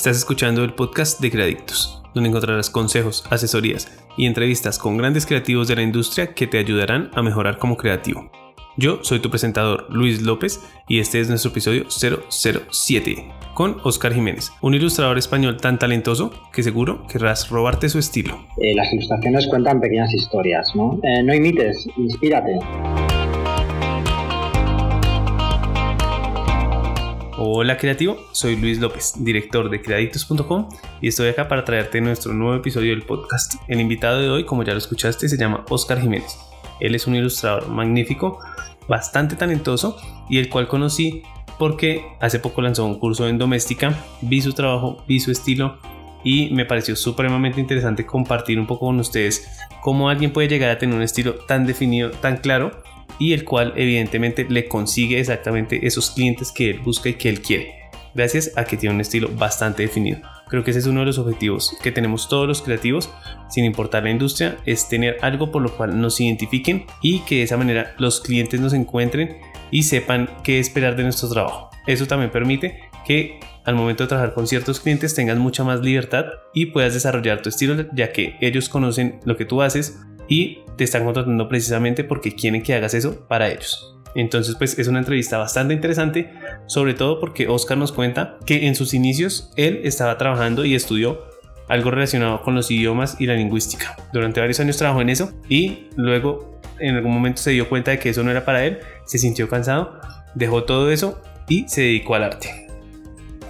Estás escuchando el podcast de Creadictos, donde encontrarás consejos, asesorías y entrevistas con grandes creativos de la industria que te ayudarán a mejorar como creativo. Yo soy tu presentador Luis López y este es nuestro episodio 007 con Oscar Jiménez, un ilustrador español tan talentoso que seguro querrás robarte su estilo. Eh, las ilustraciones cuentan pequeñas historias, ¿no? Eh, no imites, inspírate. Hola creativo, soy Luis López, director de creaditos.com y estoy acá para traerte nuestro nuevo episodio del podcast. El invitado de hoy, como ya lo escuchaste, se llama Oscar Jiménez. Él es un ilustrador magnífico, bastante talentoso y el cual conocí porque hace poco lanzó un curso en doméstica, vi su trabajo, vi su estilo y me pareció supremamente interesante compartir un poco con ustedes cómo alguien puede llegar a tener un estilo tan definido, tan claro y el cual evidentemente le consigue exactamente esos clientes que él busca y que él quiere, gracias a que tiene un estilo bastante definido. Creo que ese es uno de los objetivos que tenemos todos los creativos, sin importar la industria, es tener algo por lo cual nos identifiquen y que de esa manera los clientes nos encuentren y sepan qué esperar de nuestro trabajo. Eso también permite que al momento de trabajar con ciertos clientes tengas mucha más libertad y puedas desarrollar tu estilo ya que ellos conocen lo que tú haces y te están contratando precisamente porque quieren que hagas eso para ellos. Entonces, pues es una entrevista bastante interesante, sobre todo porque Oscar nos cuenta que en sus inicios él estaba trabajando y estudió algo relacionado con los idiomas y la lingüística. Durante varios años trabajó en eso y luego en algún momento se dio cuenta de que eso no era para él, se sintió cansado, dejó todo eso y se dedicó al arte.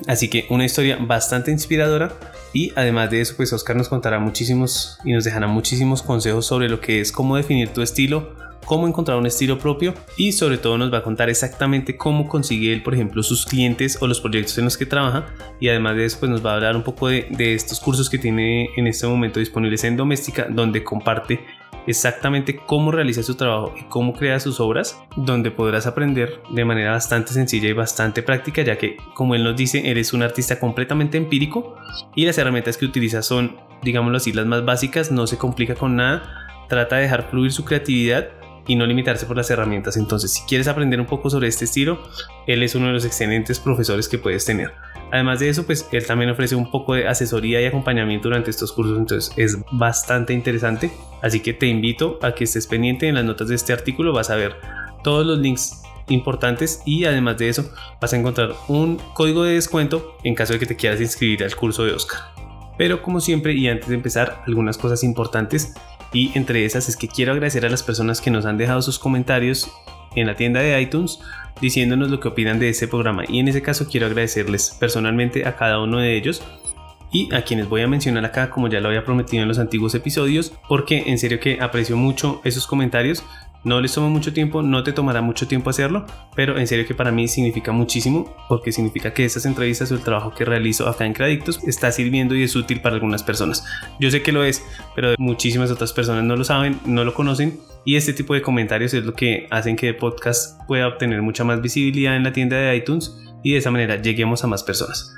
Así que una historia bastante inspiradora y además de eso, pues Oscar nos contará muchísimos y nos dejará muchísimos consejos sobre lo que es cómo definir tu estilo, cómo encontrar un estilo propio y sobre todo nos va a contar exactamente cómo consigue él, por ejemplo, sus clientes o los proyectos en los que trabaja. Y además de eso, pues nos va a hablar un poco de, de estos cursos que tiene en este momento disponibles en Doméstica, donde comparte exactamente cómo realiza su trabajo y cómo crea sus obras, donde podrás aprender de manera bastante sencilla y bastante práctica, ya que, como él nos dice, eres un artista completamente empírico y las herramientas que utiliza son, digámoslo así, las más básicas, no se complica con nada, trata de dejar fluir su creatividad y no limitarse por las herramientas. Entonces, si quieres aprender un poco sobre este estilo, él es uno de los excelentes profesores que puedes tener. Además de eso, pues él también ofrece un poco de asesoría y acompañamiento durante estos cursos, entonces es bastante interesante. Así que te invito a que estés pendiente en las notas de este artículo, vas a ver todos los links importantes y además de eso vas a encontrar un código de descuento en caso de que te quieras inscribir al curso de Oscar. Pero como siempre y antes de empezar, algunas cosas importantes y entre esas es que quiero agradecer a las personas que nos han dejado sus comentarios en la tienda de iTunes diciéndonos lo que opinan de este programa. Y en ese caso quiero agradecerles personalmente a cada uno de ellos y a quienes voy a mencionar acá como ya lo había prometido en los antiguos episodios porque en serio que aprecio mucho esos comentarios no les toma mucho tiempo, no te tomará mucho tiempo hacerlo, pero en serio que para mí significa muchísimo porque significa que estas entrevistas o el trabajo que realizo acá en Credictos está sirviendo y es útil para algunas personas. Yo sé que lo es, pero muchísimas otras personas no lo saben, no lo conocen y este tipo de comentarios es lo que hacen que el podcast pueda obtener mucha más visibilidad en la tienda de iTunes y de esa manera lleguemos a más personas.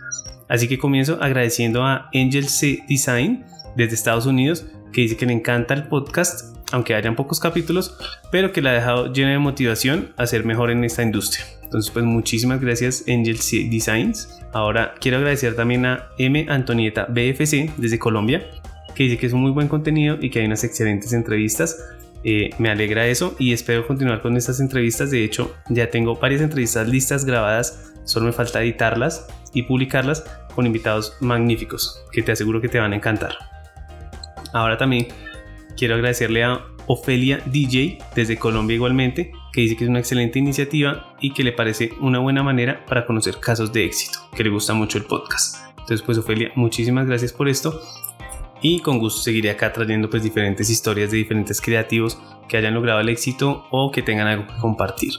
Así que comienzo agradeciendo a Angel C Design desde Estados Unidos que dice que le encanta el podcast aunque hayan pocos capítulos, pero que la ha dejado llena de motivación a ser mejor en esta industria. Entonces, pues muchísimas gracias Angel Designs. Ahora quiero agradecer también a M. Antonieta BFC desde Colombia, que dice que es un muy buen contenido y que hay unas excelentes entrevistas. Eh, me alegra eso y espero continuar con estas entrevistas. De hecho, ya tengo varias entrevistas listas grabadas, solo me falta editarlas y publicarlas con invitados magníficos que te aseguro que te van a encantar. Ahora también quiero agradecerle a Ofelia DJ desde Colombia igualmente, que dice que es una excelente iniciativa y que le parece una buena manera para conocer casos de éxito, que le gusta mucho el podcast. Entonces pues Ofelia, muchísimas gracias por esto y con gusto seguiré acá trayendo pues diferentes historias de diferentes creativos que hayan logrado el éxito o que tengan algo que compartir.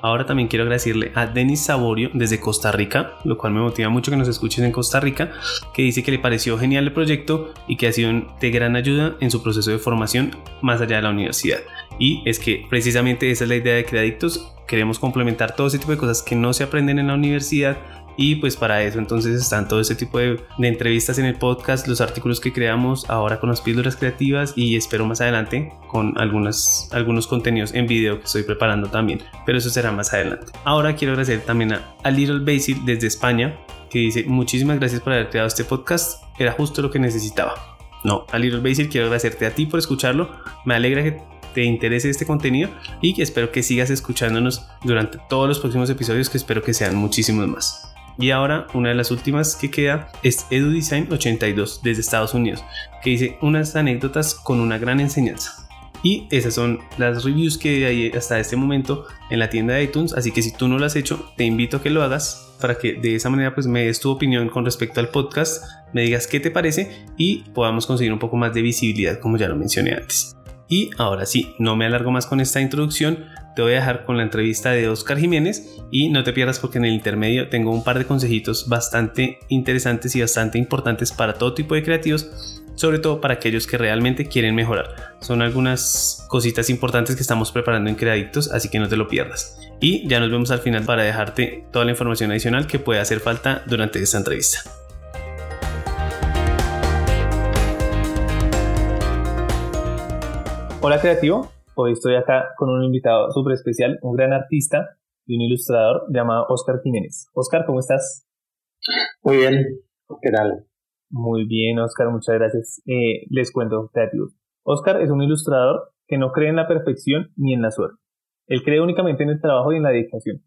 Ahora también quiero agradecerle a Denis Saborio desde Costa Rica, lo cual me motiva mucho que nos escuchen en Costa Rica, que dice que le pareció genial el proyecto y que ha sido de gran ayuda en su proceso de formación más allá de la universidad. Y es que precisamente esa es la idea de Creadictos, queremos complementar todo ese tipo de cosas que no se aprenden en la universidad y pues para eso entonces están todo ese tipo de, entrevistas en el podcast, los artículos que creamos ahora con las píldoras creativas y espero más adelante con algunas, algunos contenidos en video que estoy preparando también, pero eso será más adelante. Ahora quiero agradecer también a, a Little Basil desde España que dice muchísimas gracias por haber creado este podcast, era justo lo que necesitaba. No, a Little Basil quiero agradecerte a ti por escucharlo, me alegra que te interese este contenido y espero que sigas escuchándonos durante todos los próximos episodios que espero que sean muchísimos más. Y ahora una de las últimas que queda es EduDesign 82 desde Estados Unidos, que dice unas anécdotas con una gran enseñanza. Y esas son las reviews que hay hasta este momento en la tienda de iTunes. Así que si tú no lo has hecho, te invito a que lo hagas para que de esa manera pues me des tu opinión con respecto al podcast, me digas qué te parece y podamos conseguir un poco más de visibilidad como ya lo mencioné antes. Y ahora sí, no me alargo más con esta introducción, te voy a dejar con la entrevista de Oscar Jiménez y no te pierdas porque en el intermedio tengo un par de consejitos bastante interesantes y bastante importantes para todo tipo de creativos sobre todo para aquellos que realmente quieren mejorar. Son algunas cositas importantes que estamos preparando en Creadictos, así que no te lo pierdas. Y ya nos vemos al final para dejarte toda la información adicional que puede hacer falta durante esta entrevista. Hola creativo, hoy estoy acá con un invitado súper especial, un gran artista y un ilustrador llamado Oscar Jiménez. Oscar, ¿cómo estás? Muy bien, ¿qué tal? Muy bien, Oscar, muchas gracias. Eh, les cuento, creativos. Oscar es un ilustrador que no cree en la perfección ni en la suerte. Él cree únicamente en el trabajo y en la dedicación.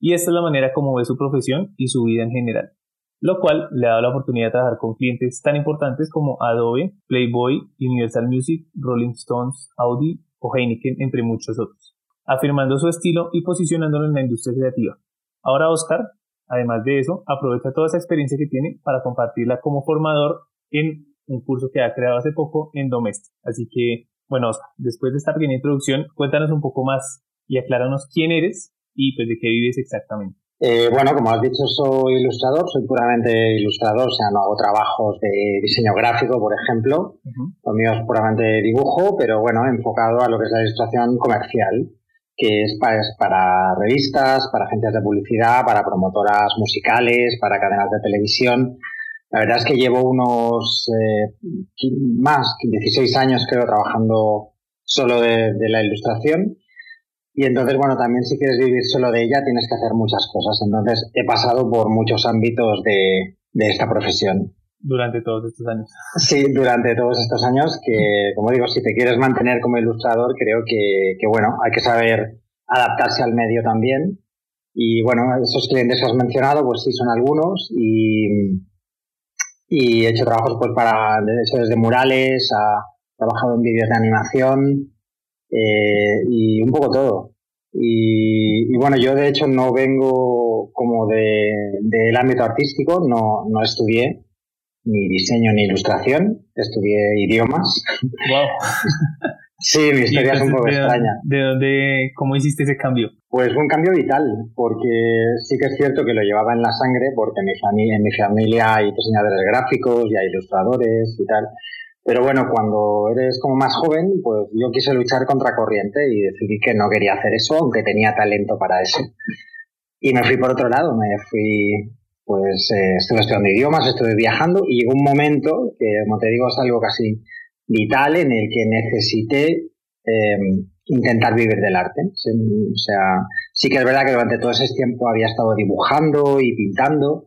Y esta es la manera como ve su profesión y su vida en general, lo cual le ha dado la oportunidad de trabajar con clientes tan importantes como Adobe, Playboy, Universal Music, Rolling Stones, Audi Heineken, entre muchos otros, afirmando su estilo y posicionándolo en la industria creativa. Ahora Oscar Además de eso, aprovecha toda esa experiencia que tiene para compartirla como formador en un curso que ha creado hace poco en Domestic. Así que, bueno, después de esta pequeña introducción, cuéntanos un poco más y acláranos quién eres y pues de qué vives exactamente. Eh, bueno, como has dicho, soy ilustrador, soy puramente ilustrador, o sea, no hago trabajos de diseño gráfico, por ejemplo. Lo mío es puramente dibujo, pero bueno, enfocado a lo que es la ilustración comercial que es para, para, revistas, para agencias de publicidad, para promotoras musicales, para cadenas de televisión. La verdad es que llevo unos eh, más, 16 años creo, trabajando solo de, la ilustración. Y entonces, bueno, también si quieres vivir solo de ella tienes que hacer muchas cosas. Entonces, he pasado por muchos ámbitos de, de esta profesión. Durante todos estos años. Sí, durante todos estos años, que como digo, si te quieres mantener como ilustrador, creo que, que bueno, hay que saber adaptarse al medio también. Y bueno, esos clientes que has mencionado, pues sí, son algunos. Y, y he hecho trabajos pues para, desde murales, a trabajado en vídeos de animación eh, y un poco todo. Y, y, bueno, yo de hecho no vengo como de, del ámbito artístico, no, no estudié, ni diseño ni ilustración, estudié idiomas. Wow. sí, mi historia es un poco extraña. ¿De dónde, cómo hiciste ese cambio? Pues fue un cambio vital, porque sí que es cierto que lo llevaba en la sangre, porque en mi familia, en mi familia hay diseñadores gráficos y hay ilustradores y tal. Pero bueno, cuando eres como más joven, pues yo quise luchar contra corriente y decidí que no quería hacer eso, aunque tenía talento para eso. Y me fui por otro lado, me fui pues eh, estuve estudiando idiomas, estuve viajando y llegó un momento que, como te digo, es algo casi vital en el que necesité em, intentar vivir del arte. O sea, sí que es verdad que durante todo ese tiempo había estado dibujando y pintando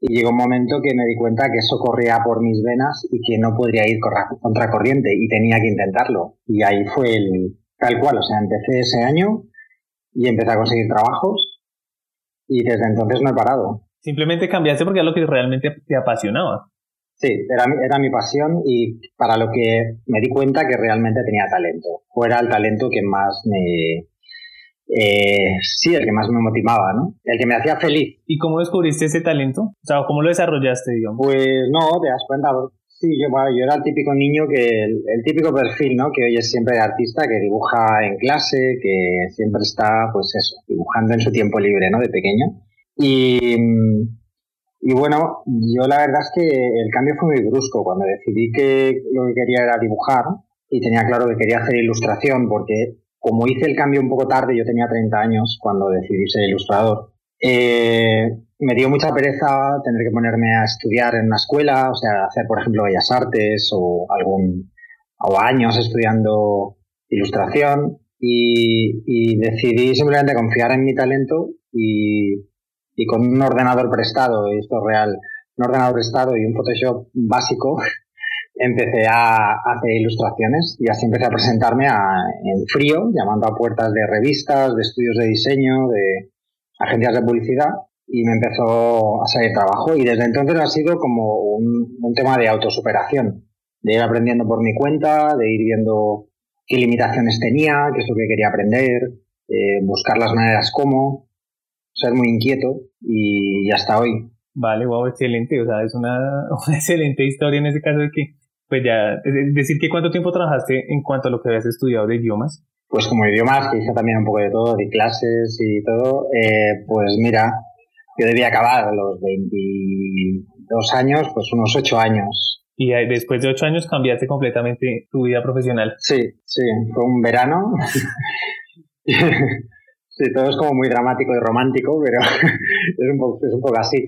y llegó un momento que me di cuenta que eso corría por mis venas y que no podría ir contra corriente y tenía que intentarlo. Y ahí fue el tal cual, o sea, empecé ese año y empecé a conseguir trabajos y desde entonces no he parado. Simplemente cambiaste porque era lo que realmente te apasionaba. Sí, era, era mi pasión y para lo que me di cuenta que realmente tenía talento. O era el talento que más me... Eh, sí, el que más me motivaba, ¿no? El que me hacía feliz. ¿Y cómo descubriste ese talento? O sea, ¿cómo lo desarrollaste, digamos? Pues no, te das cuenta. Sí, yo, yo era el típico niño que, el, el, típico perfil, ¿no? Que hoy es siempre de artista, que dibuja en clase, que siempre está, pues eso, dibujando en su tiempo libre, ¿no? De pequeño. Y, y bueno, yo la verdad es que el cambio fue muy brusco. Cuando decidí que lo que quería era dibujar y tenía claro que quería hacer ilustración, porque como hice el cambio un poco tarde, yo tenía 30 años cuando decidí ser ilustrador, eh, me dio mucha pereza tener que ponerme a estudiar en una escuela, o sea, hacer, por ejemplo, Bellas Artes o algún o años estudiando ilustración y, y decidí simplemente confiar en mi talento y, y con un ordenador prestado, y esto es real, un ordenador prestado y un Photoshop básico, empecé a hacer ilustraciones y así empecé a presentarme en frío, llamando a puertas de revistas, de estudios de diseño, de agencias de publicidad y me empezó a salir trabajo y desde entonces ha sido como un, tema de autosuperación, de ir aprendiendo por mi cuenta, de ir viendo qué limitaciones tenía, qué es lo que quería aprender, eh, buscar las maneras como, ser muy inquieto y, hasta hoy. Vale, wow, excelente. O sea, es una, una, excelente historia en ese caso de que, pues ya, es decir, que cuánto tiempo trabajaste en cuanto a lo que habías estudiado de idiomas. Pues como idiomas, que hice también un poco de todo, de clases y todo, eh, pues mira, yo debía acabar a los 22 años, pues unos 8 años. Y después de 8 años cambiaste completamente tu vida profesional. Sí, sí, fue un verano. sí, todo es como muy dramático y romántico, pero es, un poco, es un poco así.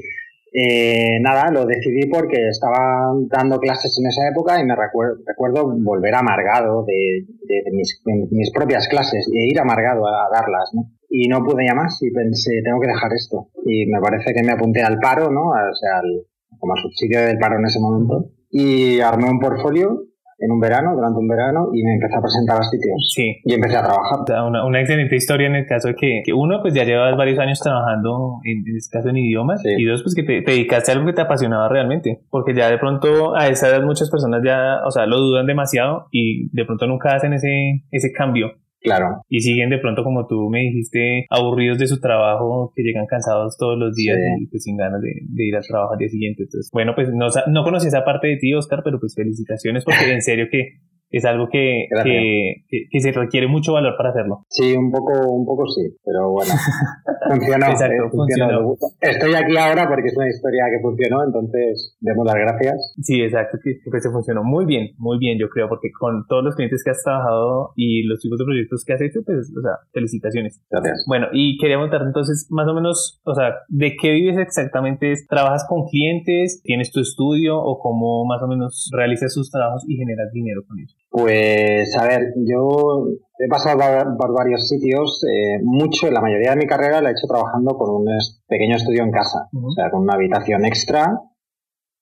Eh, nada, lo decidí porque estaba dando clases en esa época y me recuerdo, recuerdo volver amargado de, mis, propias clases y ir amargado a, darlas, ¿no? Y no pude ya más y pensé, tengo que dejar esto. Y me parece que me apunté al paro, ¿no? O sea, al, como al subsidio del paro en ese momento. Y armé un portfolio en un verano, durante un verano, y me empecé a presentar a sitios. Sí. Y empecé a trabajar. Una, una excelente historia en el caso de que, uno, pues ya llevas varios años trabajando, en, en este caso en idiomas, y dos, pues que te, te, dedicaste a algo que te apasionaba realmente, porque ya de pronto a esa edad muchas personas ya, o sea, lo dudan demasiado y de pronto nunca hacen ese, ese cambio. Claro. Y siguen de pronto, como tú me dijiste, aburridos de su trabajo, que llegan cansados todos los días y pues sin ganas de, ir al trabajo al día siguiente. Entonces, bueno, pues no, no conocí esa parte de ti, Oscar, pero pues felicitaciones porque en serio que es algo que, que, que, se requiere mucho valor para hacerlo. Sí, un poco, un poco sí, pero bueno, funcionó. Exacto, eh, funcionó. Estoy aquí ahora porque es una historia que funcionó, entonces demos las gracias. Sí, exacto, que, que se funcionó muy bien, muy bien, yo creo, porque con todos los clientes que has trabajado y los tipos de proyectos que has hecho, pues, o sea, felicitaciones. Gracias. Bueno, y quería preguntar entonces, más o menos, o sea, ¿de qué vives exactamente? ¿Trabajas con clientes? ¿Tienes tu estudio? ¿O cómo más o menos realizas tus trabajos y generas dinero con eso? Pues a ver, yo he pasado por varios sitios, eh, mucho, la mayoría de mi carrera la he hecho trabajando con un pequeño estudio en casa, o sea, con una habitación extra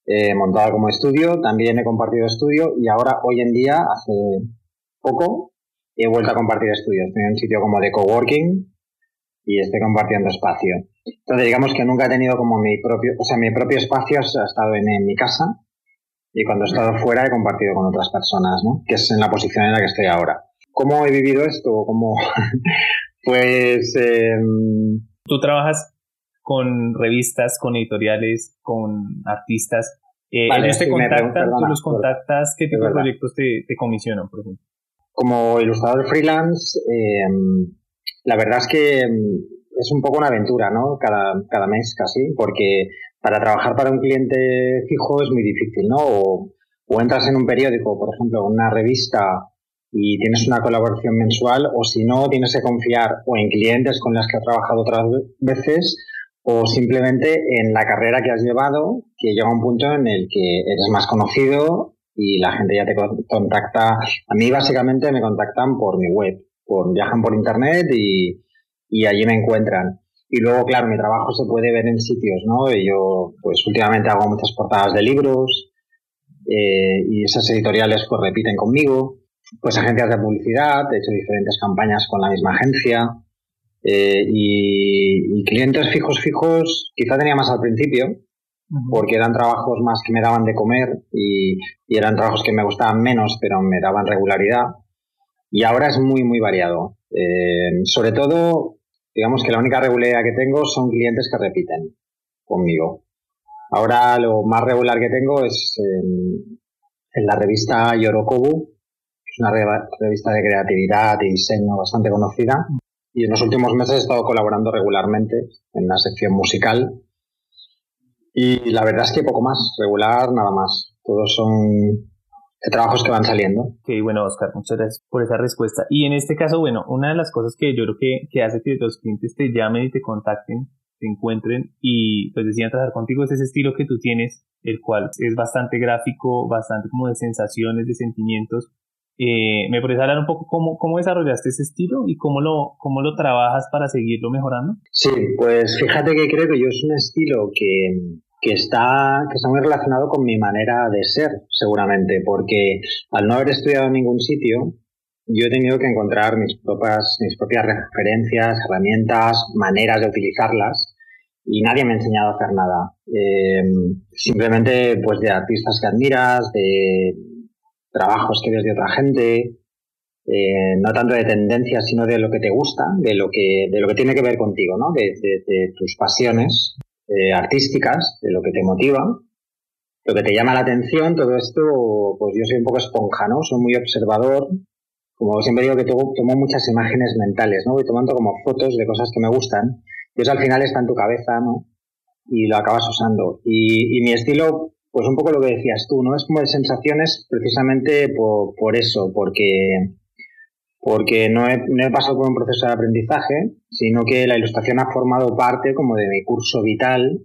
eh, montada como estudio, también he compartido estudio y ahora, hoy en día, hace poco, he vuelto a compartir estudio. Estoy en un sitio como de coworking y estoy compartiendo espacio. Entonces, digamos que nunca he tenido como mi propio, o sea, mi propio espacio ha estado en mi casa y cuando he estado fuera he compartido con otras personas, ¿no? Que es en la posición en la que estoy ahora. ¿Cómo he vivido esto? ¿Cómo? pues... Em, Tú trabajas con revistas, con editoriales, con artistas. Eh, ellos te contactan, tú los contactas, ¿qué tipo de proyectos te, te, comisionan, por ejemplo? Como ilustrador freelance, eh, la verdad es que em, es un poco una aventura, ¿no? Cada, cada mes casi, porque para trabajar para un cliente fijo es muy difícil, ¿no? O, entras en un periódico, por ejemplo, una revista y tienes una colaboración mensual, o si no, tienes que confiar o en clientes con las que has trabajado otras veces, o simplemente en la carrera que has llevado, que llega un punto en el que eres más conocido y la gente ya te contacta. A mí básicamente me contactan por mi web, por, viajan por internet y, y allí me encuentran. Y luego, claro, mi trabajo se puede ver en sitios, ¿no? Y yo, pues últimamente hago muchas portadas de libros eh, y esas editoriales pues repiten conmigo. Pues agencias de publicidad, he hecho diferentes campañas con la misma agencia. Eh, y, clientes fijos, fijos, quizá tenía más al principio, porque eran trabajos más que me daban de comer y, eran trabajos que me gustaban menos, pero me daban regularidad. Y ahora es muy, muy variado. Eh, sobre todo digamos que la única regularidad que tengo son clientes que repiten conmigo. Ahora lo más regular que tengo es en, la revista Yorokobu, que es una revista de creatividad y diseño bastante conocida. Y en los últimos meses he estado colaborando regularmente en la sección musical. Y la verdad es que poco más, regular, nada más. Todos son trabajos que van saliendo. Ok, bueno, Oscar, muchas gracias por esa respuesta. Y en este caso, bueno, una de las cosas que yo creo que, que hace que los clientes te llamen y te contacten, te encuentren y pues decían trabajar contigo es ese estilo que tú tienes, el cual es bastante gráfico, bastante como de sensaciones, de sentimientos. Eh, ¿Me podrías hablar un poco cómo, cómo desarrollaste ese estilo y cómo lo, cómo lo trabajas para seguirlo mejorando? Sí, pues fíjate que creo que yo es un estilo que, que está, que está muy relacionado con mi manera de ser, seguramente, porque al no haber estudiado en ningún sitio, yo he tenido que encontrar mis propias, mis propias referencias, herramientas, maneras de utilizarlas y nadie me ha enseñado a hacer nada. Eh, simplemente pues de artistas que admiras, de trabajos que ves de otra gente, eh, no tanto de tendencias, sino de lo que te gusta, de lo que, de lo que tiene que ver contigo, ¿no? de, de, tus pasiones eh, artísticas, de lo que te motiva, lo que te llama la atención, todo esto, pues yo soy un poco esponja, ¿no? Soy muy observador, como siempre digo que tomo, tomo muchas imágenes mentales, ¿no? Voy tomando como fotos de cosas que me gustan, y eso al final está en tu cabeza, ¿no? Y lo acabas usando. Y, y mi estilo, pues un poco lo que decías tú, ¿no? Es como de sensaciones precisamente por, por eso, porque, porque no, he, no he, pasado por un proceso de aprendizaje, sino que la ilustración ha formado parte como de mi curso vital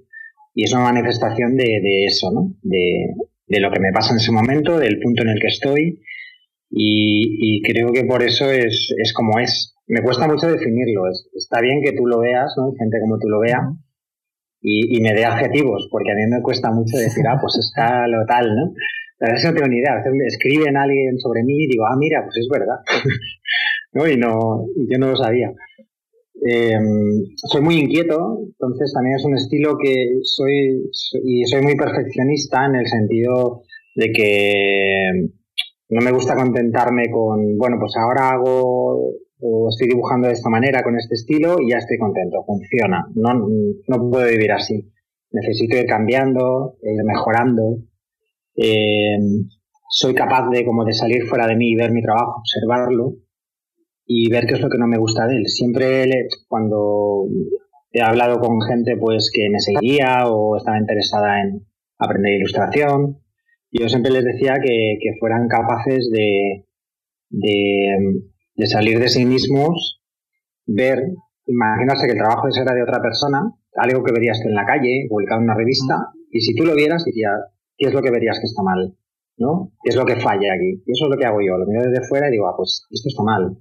y es una manifestación de, de eso, ¿no? De, de, lo que me pasa en ese momento, del punto en el que estoy y, y creo que por eso es, es, como es. Me cuesta mucho definirlo, es, está bien que tú lo veas, ¿no? Gente como tú lo vea, y, y, me dé adjetivos, porque a mí me cuesta mucho decir, ah, pues está lo tal, ¿no? Eso no tengo ni idea. A veces me escriben alguien sobre mí y digo, ah, mira, pues es verdad. ¿No? Y, no, yo no lo sabía. Eh, soy muy inquieto, entonces también es un estilo que soy, y soy muy perfeccionista en el sentido de que no me gusta contentarme con, bueno, pues ahora hago o estoy dibujando de esta manera, con este estilo, y ya estoy contento, funciona. No, no puedo vivir así. Necesito ir cambiando, ir mejorando. Eh, soy capaz de como de salir fuera de mí y ver mi trabajo, observarlo y ver qué es lo que no me gusta de él. Siempre cuando he hablado con gente pues que me seguía o estaba interesada en aprender ilustración, yo siempre les decía que, fueran capaces de, de de salir de sí mismos, ver, imaginarse que el trabajo ese era de otra persona, algo que verías tú en la calle, publicado en una revista, y si tú lo vieras, dirías, ¿qué es lo que verías que está mal? ¿No? ¿Qué es lo que falla aquí? Y eso es lo que hago yo, lo miro desde fuera y digo, ah, pues esto está mal,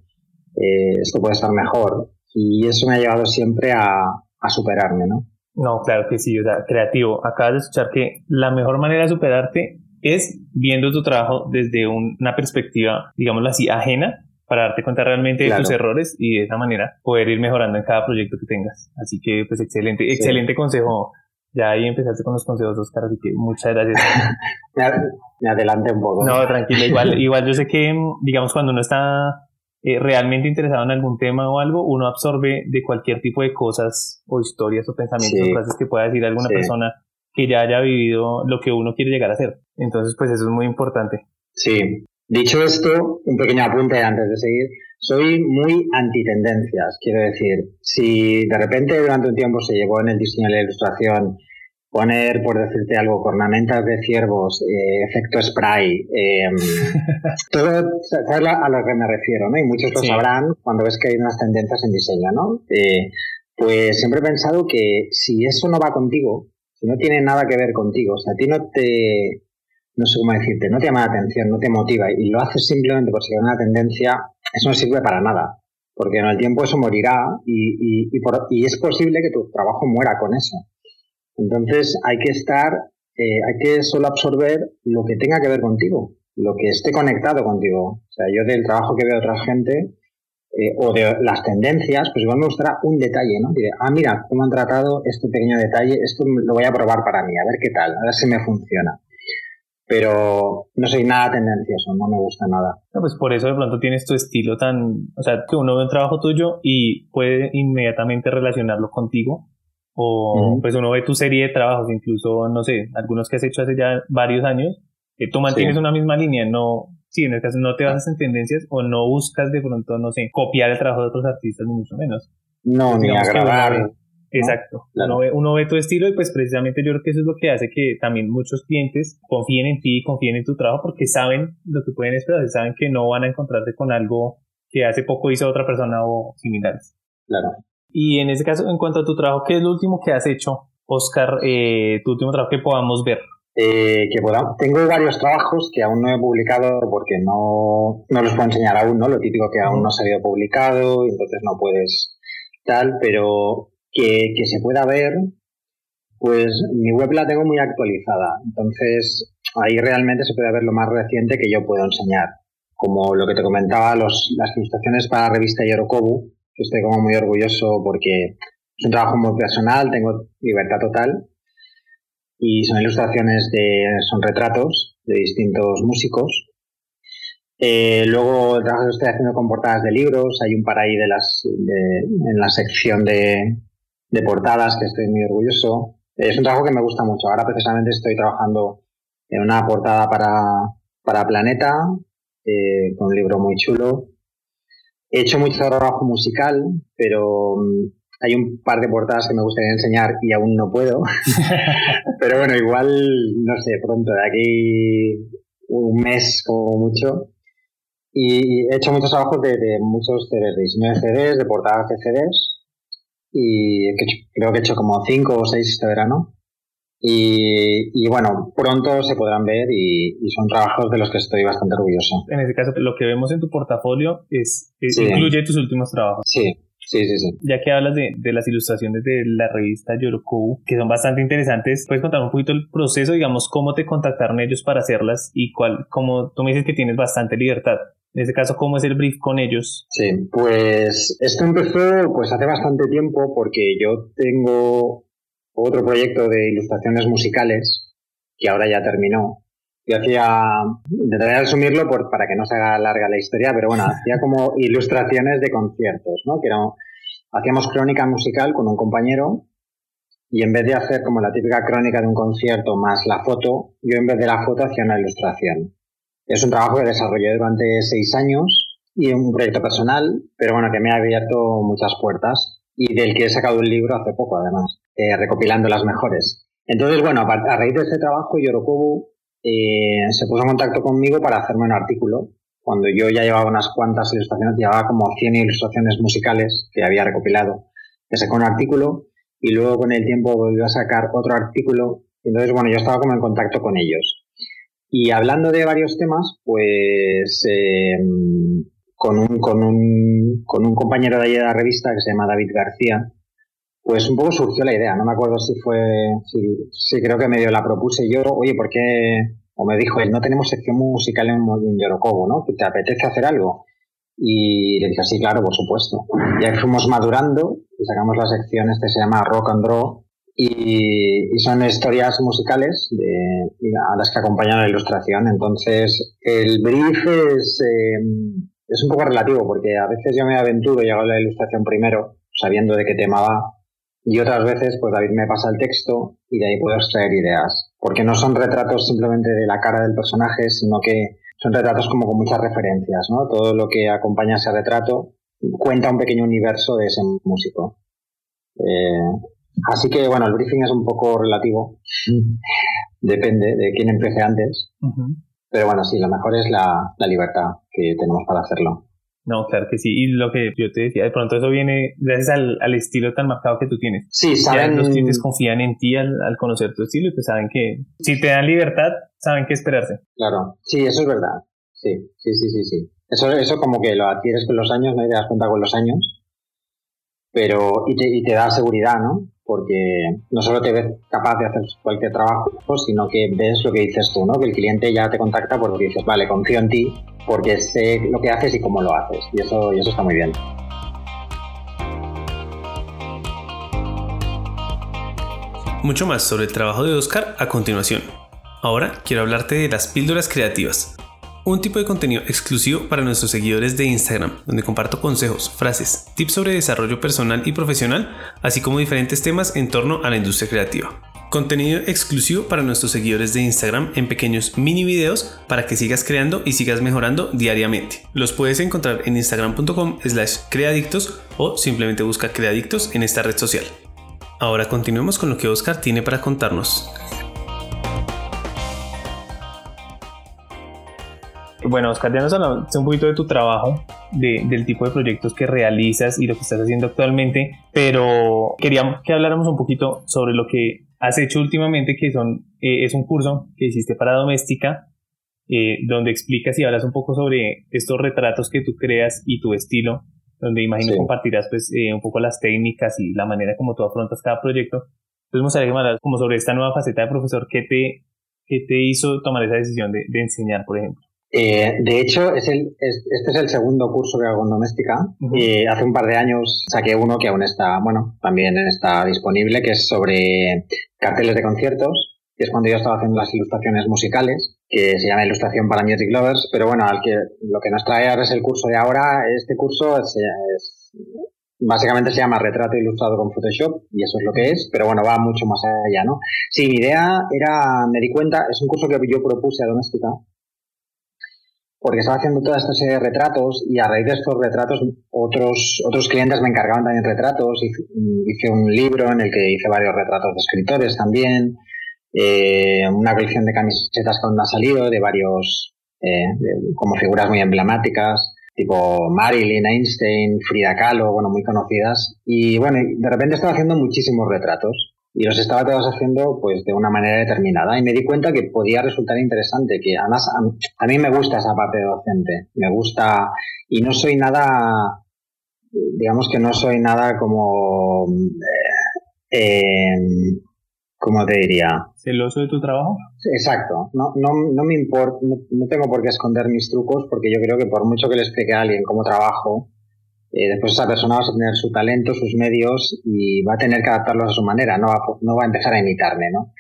eh, esto puede estar mejor. Y eso me ha llevado siempre a, a superarme, ¿no? No, claro que sí, o sea, creativo. Acabas de escuchar que la mejor manera de superarte es viendo tu trabajo desde una perspectiva, digámoslo así, ajena, para darte cuenta realmente de tus errores y de esa manera poder ir mejorando en cada proyecto que tengas. Así que, pues, excelente, excelente consejo. Ya ahí empezaste con los consejos, Oscar, así que muchas gracias. me adelante un poco. No, tranquilo, igual, igual yo sé que, digamos, cuando uno está eh, realmente interesado en algún tema o algo, uno absorbe de cualquier tipo de cosas o historias o pensamientos o cosas que pueda decir alguna persona que ya haya vivido lo que uno quiere llegar a hacer. Entonces, pues eso es muy importante. Sí, Dicho esto, un pequeño apunte antes de seguir. Soy muy antitendencias, quiero decir, si de repente durante un tiempo se llevó en el diseño de la ilustración poner, por decirte algo, ornamentas de ciervos, eh, efecto spray, eh, todo, sabes a lo que me refiero, ¿no? Y muchos lo sabrán cuando ves que hay unas tendencias en diseño, ¿no? Eh, pues siempre he pensado que si eso no va contigo, si no tiene nada que ver contigo, o sea, a ti no te, no sé cómo decirte, no te llama la atención, no te motiva y lo haces simplemente por seguir una tendencia, eso no sirve para nada, porque en el tiempo eso morirá y, y, por, y es posible que tu trabajo muera con eso. Entonces hay que estar, eh, hay que solo absorber lo que tenga que ver contigo, lo que esté conectado contigo. O sea, yo del trabajo que veo otra gente eh, o de las tendencias, pues igual me gustará un detalle, ¿no? Diré, ah, mira, cómo han tratado este pequeño detalle, esto lo voy a probar para mí, a ver qué tal, a ver si me funciona pero no soy nada tendencioso, no me gusta nada. No, pues por eso de pronto tienes tu estilo tan, o sea, que uno ve un trabajo tuyo y puede inmediatamente relacionarlo contigo, o pues uno ve tu serie de trabajos, incluso, no sé, algunos que has hecho hace ya varios años, que tú mantienes una misma línea, no, sí, en este caso no te basas en tendencias o no buscas de pronto, no sé, copiar el trabajo de otros artistas, ni mucho menos. No, ni agradar. Exacto. Uno, ve, uno, ve, tu estilo y pues precisamente yo creo que eso es lo que hace que también muchos clientes confíen en ti y confíen en tu trabajo porque saben lo que pueden esperar, saben que no van a encontrarse con algo que hace poco hizo otra persona o similares. Claro. Y en ese caso, en cuanto a tu trabajo, ¿qué es lo último que has hecho, Oscar? Eh, tu último trabajo que podamos ver. Eh, que tengo varios trabajos que aún no he publicado porque no, no los puedo enseñar aún, ¿no? Lo típico que aún no se ha sido publicado y entonces no puedes tal, pero que, se pueda ver, pues mi web la tengo muy actualizada. Entonces ahí realmente se puede ver lo más reciente que yo puedo enseñar. Como lo que te comentaba, los, las ilustraciones para la revista Yorokobu, que estoy como muy orgulloso porque es un trabajo muy personal, tengo libertad total y son ilustraciones de, son retratos de distintos músicos. Eh, luego el trabajo que estoy haciendo con portadas de libros, hay un par ahí de las, en la sección de, de portadas que estoy muy orgulloso. Es un trabajo que me gusta mucho. Ahora precisamente estoy trabajando en una portada para, para Planeta, eh, con un libro muy chulo. He hecho mucho trabajo musical, pero mm, hay un par de portadas que me gustaría enseñar y aún no puedo. Pero bueno, igual, no sé, pronto, de aquí un mes como mucho. Y he hecho muchos trabajos de, muchos CDs, de diseño de CDs, de portadas de CDs. Y creo que he hecho como cinco o seis este verano. Y, bueno, pronto se podrán ver y, son trabajos de los que estoy bastante orgulloso. En este caso, lo que vemos en tu portafolio es, incluye tus últimos trabajos. Sí, Sí, sí, sí. Ya que hablas de, de las ilustraciones de la revista Yorokou, que son bastante interesantes, ¿puedes contar un poquito el proceso, digamos, cómo te contactaron ellos para hacerlas y cuál, como tú me dices que tienes bastante libertad? En este caso, ¿cómo es el brief con ellos? Sí, pues esto empezó pues hace bastante tiempo porque yo tengo otro proyecto de ilustraciones musicales que ahora ya terminó. Yo hacía, intentaré resumirlo por, para que no se haga larga la historia, pero bueno, hacía como ilustraciones de conciertos, ¿no? Que era, hacíamos crónica musical con un compañero y en vez de hacer como la típica crónica de un concierto más la foto, yo en vez de la foto hacía una ilustración. Es un trabajo que desarrollé durante seis años y un proyecto personal, pero bueno, que me ha abierto muchas puertas y del que he sacado un libro hace poco además, eh, recopilando las mejores. Entonces, bueno, a raíz de ese trabajo, Yorokobu eh, se puso en contacto conmigo para hacerme un artículo. Cuando yo ya llevaba unas cuantas ilustraciones, llevaba como 100 ilustraciones musicales que había recopilado. Me sacó un artículo y luego con el tiempo volvió a sacar otro artículo. Entonces, bueno, yo estaba como en contacto con ellos. Y hablando de varios temas, pues eh, con, un, con, un, con un compañero de allí de la revista que se llama David García, pues un poco surgió la idea, no me acuerdo si fue, si, creo que medio la propuse yo, oye, ¿por qué? O me dijo él, no tenemos sección musical en, en Yorokobo, ¿no? ¿Te apetece hacer algo? Y le dije, sí, claro, por supuesto. Y ahí fuimos madurando y sacamos la sección, este se llama Rock and Draw, y, son historias musicales de, a las que acompañan la ilustración. Entonces, el brief es, eh, es un poco relativo, porque a veces yo me aventuro y hago la ilustración primero, sabiendo de qué tema va, y otras veces, pues David me pasa el texto y de ahí puedo extraer ideas. Porque no son retratos simplemente de la cara del personaje, sino que son retratos como con muchas referencias, ¿no? Todo lo que acompaña ese retrato cuenta un pequeño universo de ese músico. Eh, así que, bueno, el briefing es un poco relativo. Depende de quién empiece antes. Pero bueno, sí, lo mejor es la libertad que tenemos para hacerlo. No, claro que sí. Y lo que yo te decía, de pronto eso viene gracias al, estilo tan marcado que tú tienes. Sí, saben. los clientes confían en ti al, conocer tu estilo y pues saben que si te dan libertad, saben qué esperarse. Claro, sí, eso es verdad. Sí, sí, sí, sí, sí. Eso, eso como que lo adquieres con los años, no y te das cuenta con los años. Pero, y te, y te da seguridad, ¿no? Porque no solo te ves capaz de hacer cualquier trabajo, sino que ves lo que dices tú, ¿no? Que el cliente ya te contacta porque dices, vale, confío en ti porque sé lo que haces y cómo lo haces. Y eso, y eso está muy bien. Mucho más sobre el trabajo de Oscar a continuación. Ahora quiero hablarte de las píldoras creativas, un tipo de contenido exclusivo para nuestros seguidores de Instagram, donde comparto consejos, frases, tips sobre desarrollo personal y profesional, así como diferentes temas en torno a la industria creativa. Contenido exclusivo para nuestros seguidores de Instagram en pequeños mini videos para que sigas creando y sigas mejorando diariamente. Los puedes encontrar en instagram.com slash creadictos o simplemente busca creadictos en esta red social. Ahora continuemos con lo que Oscar tiene para contarnos. Bueno, Oscar, ya nos hablaste un poquito de tu trabajo, del tipo de proyectos que realizas y lo que estás haciendo actualmente, pero quería que habláramos un poquito sobre lo que has hecho últimamente, que son, eh, es un curso que hiciste para doméstica, eh, donde explicas y hablas un poco sobre estos retratos que tú creas y tu estilo, donde imagino compartirás pues eh, un poco las técnicas y la manera como tú afrontas cada proyecto. Entonces me gustaría que me hablas como sobre esta nueva faceta de profesor, ¿qué te, qué te hizo tomar esa decisión de, de enseñar, por ejemplo? Eh, de hecho, es el, este es el segundo curso que hago en doméstica. y hace un par de años saqué uno que aún está, bueno, también está disponible, que es sobre carteles de conciertos, que es cuando yo estaba haciendo las ilustraciones musicales, que se llama Ilustración para Music Lovers. Pero bueno, al que, lo que nos trae ahora es el curso de ahora. Este curso es, básicamente se llama Retrato Ilustrado con Photoshop y eso es lo que es, pero bueno, va mucho más allá, ¿no? Sí, mi idea era, me di cuenta, es un curso que yo propuse a doméstica porque estaba haciendo toda esta serie de retratos y a raíz de estos retratos otros, otros clientes me encargaban también retratos. Hice, un libro en el que hice varios retratos de escritores también, eh, una colección de camisetas que aún ha salido de varios, eh, como figuras muy emblemáticas, tipo Marilyn, Einstein, Frida Kahlo, bueno, muy conocidas. Y bueno, de repente estaba haciendo muchísimos retratos y los estaba todos haciendo pues de una manera determinada y me di cuenta que podía resultar interesante que además a, mí me gusta esa parte docente me gusta y no soy nada digamos que no soy nada como eh, ¿cómo te diría? ¿Celoso de tu trabajo? Exacto. No, no, no me importa, no, tengo por qué esconder mis trucos porque yo creo que por mucho que le explique a alguien cómo trabajo, eh, después esa persona va a tener su talento, sus medios y va a tener que adaptarlos a su manera, no va, no va a empezar a imitarme, ¿no?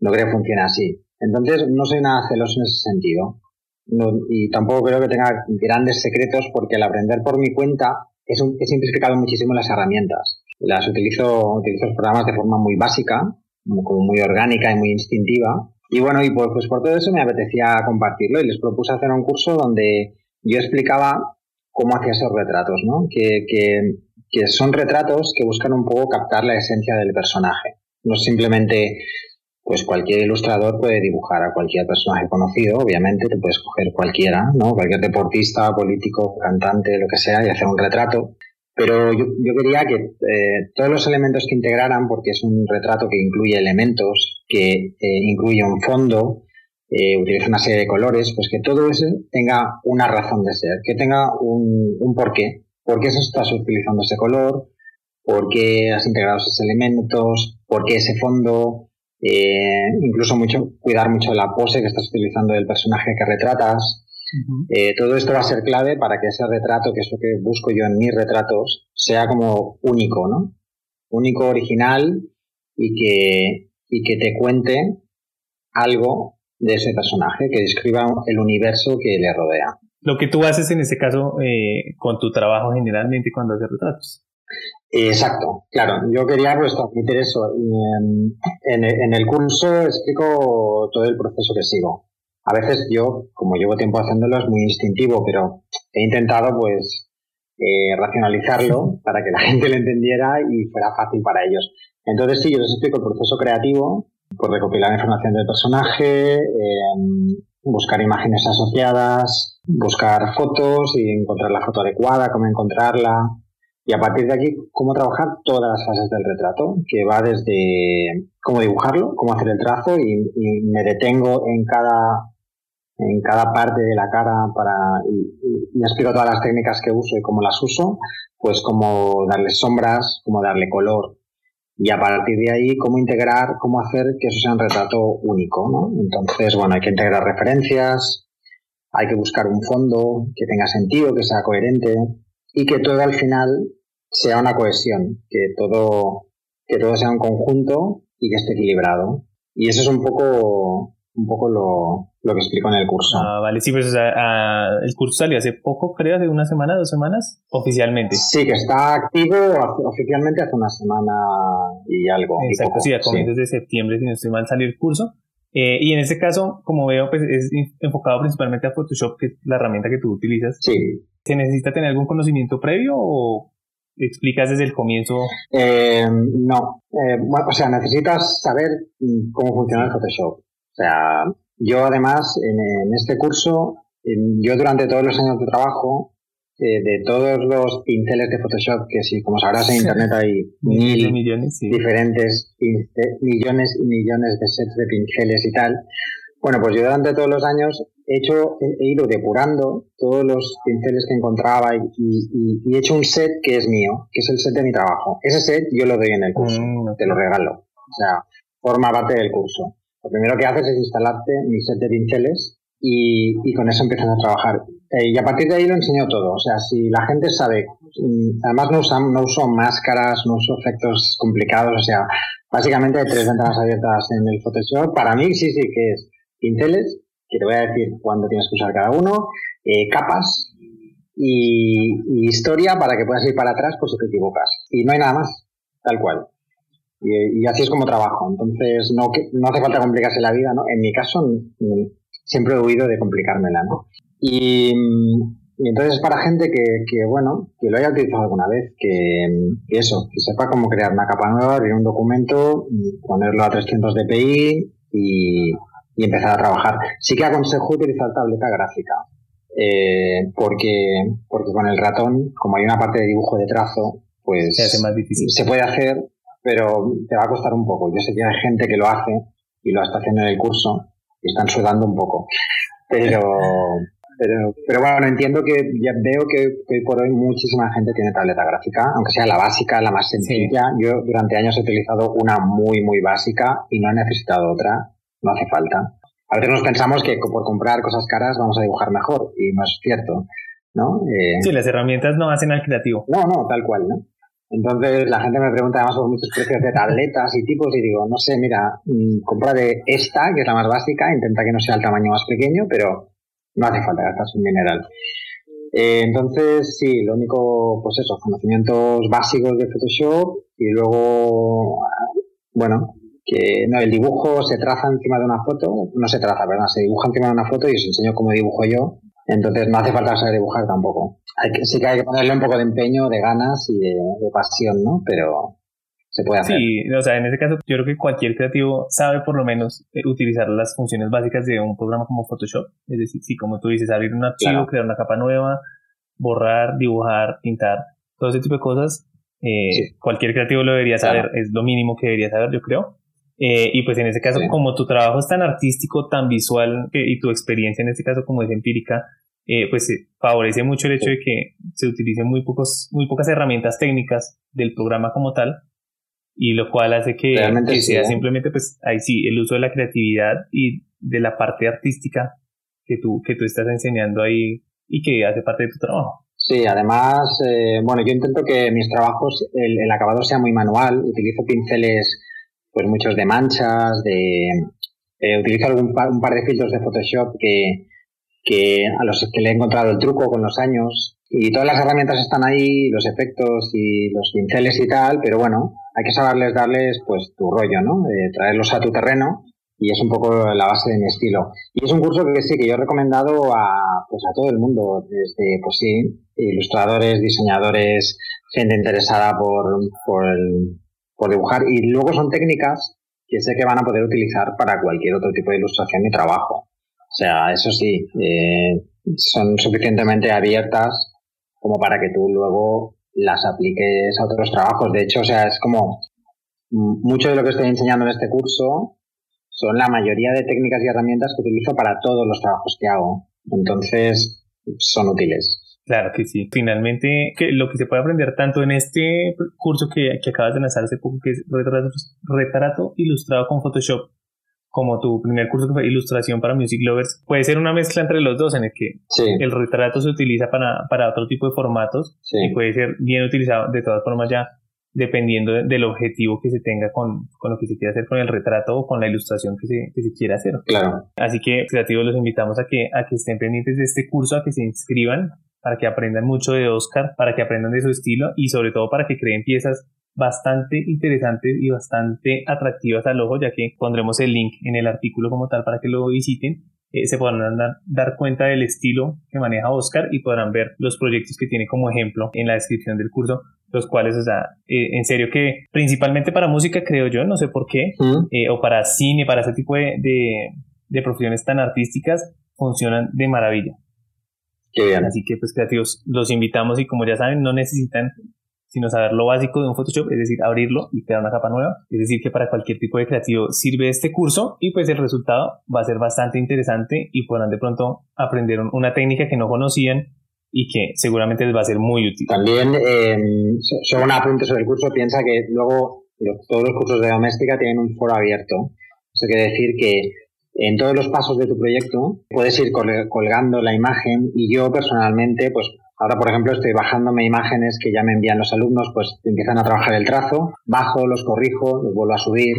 No creo que funcione así. Entonces, no soy nada celoso en ese sentido. y tampoco creo que tenga grandes secretos porque al aprender por mi cuenta he simplificado muchísimo las herramientas. Las utilizo, utilizo los programas de forma muy básica, como muy orgánica y muy instintiva. Y bueno, y pues, pues por todo eso me apetecía compartirlo y les propuse hacer un curso donde yo explicaba cómo hacía esos retratos, ¿no? Que, que, son retratos que buscan un poco captar la esencia del personaje. No simplemente, pues cualquier ilustrador puede dibujar a cualquier personaje conocido, obviamente, te puedes coger cualquiera, ¿no? Cualquier deportista, político, cantante, lo que sea, y hacer un retrato. Pero yo, quería que eh, todos los elementos que integraran, porque es un retrato que incluye elementos, que eh, incluye un fondo, eh, utiliza una serie de colores, pues que todo eso tenga una razón de ser, que tenga un, un porqué. ¿Por qué estás utilizando ese color? ¿Por qué has integrado esos elementos? ¿Por qué ese fondo? Eh, incluso mucho, cuidar mucho la pose que estás utilizando del personaje que retratas. Eh, todo esto va a ser clave para que ese retrato, que es lo que busco yo en mis retratos, sea como único, ¿no? Único, original y que, y que te cuente algo de ese personaje, que describa el universo que le rodea. Lo que tú haces en este caso eh, con tu trabajo generalmente cuando haces retratos. Exacto, claro. Yo quería pues transmitir eso. En, en, el curso explico todo el proceso que sigo. A veces yo, como llevo tiempo haciéndolo, es muy instintivo, pero he intentado pues eh, racionalizarlo para que la gente lo entendiera y fuera fácil para ellos. Entonces sí, yo les explico el proceso creativo, por recopilar información del personaje, em, buscar imágenes asociadas, buscar fotos y encontrar la foto adecuada, cómo encontrarla. Y a partir de aquí, cómo trabajar todas las fases del retrato, que va desde cómo dibujarlo, cómo hacer el trazo y, me detengo en cada, en cada parte de la cara para, y, y, explico todas las técnicas que uso y cómo las uso, pues cómo darle sombras, cómo darle color, y a partir de ahí cómo integrar, cómo hacer que eso sea un retrato único, ¿no? Entonces, bueno, hay que integrar referencias, hay que buscar un fondo que tenga sentido, que sea coherente y que todo al final sea una cohesión, que todo, que todo sea un conjunto y que esté equilibrado. Y eso es un poco un poco lo, lo que explico en el curso. Ah, vale, sí, pues o sea, ah, el curso salió hace poco, creo, hace una semana, dos semanas, oficialmente. Sí, que está activo oficialmente hace una semana y algo. Exacto, sí, a comienzos de septiembre, si no estoy mal, salió el curso. Eh, y en este caso, como veo, pues es enfocado principalmente a Photoshop, que es la herramienta que tú utilizas. Sí. ¿Se necesita tener algún conocimiento previo o explicas desde el comienzo? Eh, no. Eh, bueno, o sea, necesitas saber mm, cómo funciona el Photoshop. O sea, yo además en, este curso, yo durante todos los años de trabajo, eh, de todos los pinceles de Photoshop, que si como sabrás en Internet hay mil millones, diferentes millones y millones de sets de pinceles y tal, bueno, pues yo durante todos los años he, hecho, he ido depurando todos los pinceles que encontraba y, he hecho un set que es mío, que es el set de mi trabajo. Ese set yo lo doy en el curso, mm, te lo regalo. O sea, forma parte del curso. Lo primero que haces es instalarte mi set de pinceles y, con eso empiezas a trabajar. Eh, y a partir de ahí lo enseño todo. O sea, si la gente sabe, mm, además no, usan, no uso máscaras, no uso efectos complicados, o sea, básicamente hay tres ventanas abiertas en el Photoshop. Para mí sí, sí que es pinceles, que te voy a decir cuándo tienes que usar cada uno, eh, capas y, historia para que puedas ir para atrás por si te equivocas. Y no hay nada más, tal cual. Y, así es como trabajo. Entonces, no, no hace falta complicarse la vida, ¿no? En mi caso, siempre he huido de complicármela, ¿no? Y, entonces es para gente que, bueno, que lo haya utilizado alguna vez, que, eso, que sepa cómo crear una capa nueva, abrir un documento, ponerlo a 300 dpi y, y empezar a trabajar. Sí que aconsejo utilizar tableta gráfica, eh, porque, porque con el ratón, como hay una parte de dibujo de trazo, pues se hace más difícil. Se puede hacer, pero te va a costar un poco. Yo sé que hay gente que lo hace y lo está haciendo en el curso y están sudando un poco. Pero, pero, pero bueno, entiendo que ya veo que, hoy por hoy muchísima gente tiene tableta gráfica, aunque sea la básica, la más sencilla. Yo durante años he utilizado una muy, muy básica y no he necesitado otra no hace falta. A veces nos pensamos que por comprar cosas caras vamos a dibujar mejor y no es cierto, ¿no? Eh, sí, las herramientas no hacen al creativo. No, no, tal cual, ¿no? Entonces la gente me pregunta además por muchos precios de tabletas y tipos y digo, no sé, mira, mm, compra de esta, que es la más básica, intenta que no sea el tamaño más pequeño, pero no hace falta gastar un mineral. Eh, entonces, sí, lo único, pues eso, conocimientos básicos de Photoshop y luego, bueno, que no, el dibujo se traza encima de una foto, no se traza, perdón, se dibuja encima de una foto y os enseño cómo dibujo yo. Entonces no hace falta saber dibujar tampoco. Hay que, sí que hay que ponerle un poco de empeño, de ganas y de, pasión, ¿no? Pero se puede hacer. Sí, o sea, en ese caso yo creo que cualquier creativo sabe por lo menos eh, utilizar las funciones básicas de un programa como Photoshop. Es decir, sí, como tú dices, abrir un archivo, crear una capa nueva, borrar, dibujar, pintar, todo ese tipo de cosas. Eh, cualquier creativo lo debería saber, es lo mínimo que debería saber, yo creo. Eh, y pues en este caso, como tu trabajo es tan artístico, tan visual y tu experiencia en este caso como es empírica, eh, pues favorece mucho el hecho de que se utilicen muy, pocos, muy pocas herramientas técnicas del programa como tal, y lo cual hace que, sea ¿eh? simplemente, pues ahí sí, el uso de la creatividad y de la parte artística que tú, que tú estás enseñando ahí y que hace parte de tu trabajo. Sí, además, bueno, yo intento que mis trabajos, el, el acabado sea muy manual, utilizo pinceles pues muchos de manchas, de eh, utilizo algún un par de filtros de Photoshop que, que a los que le he encontrado el truco con los años y todas las herramientas están ahí, los efectos y los pinceles y tal, pero bueno, hay que saberles darles pues tu rollo, ¿no? traerlos a tu terreno y es un poco la base de mi estilo. Y es un curso que sí, que yo he recomendado a, pues a todo el mundo, desde, pues sí, ilustradores, diseñadores, gente interesada por, por el, por dibujar. Y luego son técnicas que sé que van a poder utilizar para cualquier otro tipo de ilustración y trabajo. O sea, eso sí, eh, son suficientemente abiertas como para que tú luego las apliques a otros trabajos. De hecho, o sea, es como mucho de lo que estoy enseñando en este curso son la mayoría de técnicas y herramientas que utilizo para todos los trabajos que hago. Entonces, son útiles. Claro que sí. Finalmente, que lo que se puede aprender tanto en este curso que, acabas de lanzar hace poco, que es retrato, ilustrado con Photoshop, como tu primer curso que fue ilustración para music lovers, puede ser una mezcla entre los dos en el que el retrato se utiliza para, para otro tipo de formatos y puede ser bien utilizado de todas formas ya dependiendo del objetivo que se tenga con, con, lo que se quiera hacer con el retrato o con la ilustración que se, que se quiera hacer. Claro. Así que, creativos, los invitamos a que, a que estén pendientes de este curso, a que se inscriban para que aprendan mucho de Oscar, para que aprendan de su estilo y sobre todo para que creen piezas bastante interesantes y bastante atractivas al ojo, ya que pondremos el link en el artículo como tal para que lo visiten. Eh, se podrán dar, cuenta del estilo que maneja Oscar y podrán ver los proyectos que tiene como ejemplo en la descripción del curso, los cuales, o sea, eh, en serio que principalmente para música creo yo, no sé por qué, eh, o para cine, para ese tipo de, de, de profesiones tan artísticas, funcionan de maravilla. Así que pues creativos, los invitamos y como ya saben, no necesitan sino saber lo básico de un Photoshop, es decir, abrirlo y crear una capa nueva. Es decir, que para cualquier tipo de creativo sirve este curso y pues el resultado va a ser bastante interesante y podrán de pronto aprender una técnica que no conocían y que seguramente les va a ser muy útil. También, eh, solo un apunte sobre el curso, piensa que luego todos los cursos de doméstica tienen un foro abierto. Eso quiere decir que en todos los pasos de tu proyecto puedes ir colgando la imagen y yo personalmente, pues ahora por ejemplo estoy bajándome imágenes que ya me envían los alumnos, pues empiezan a trabajar el trazo, bajo, los corrijo, los vuelvo a subir.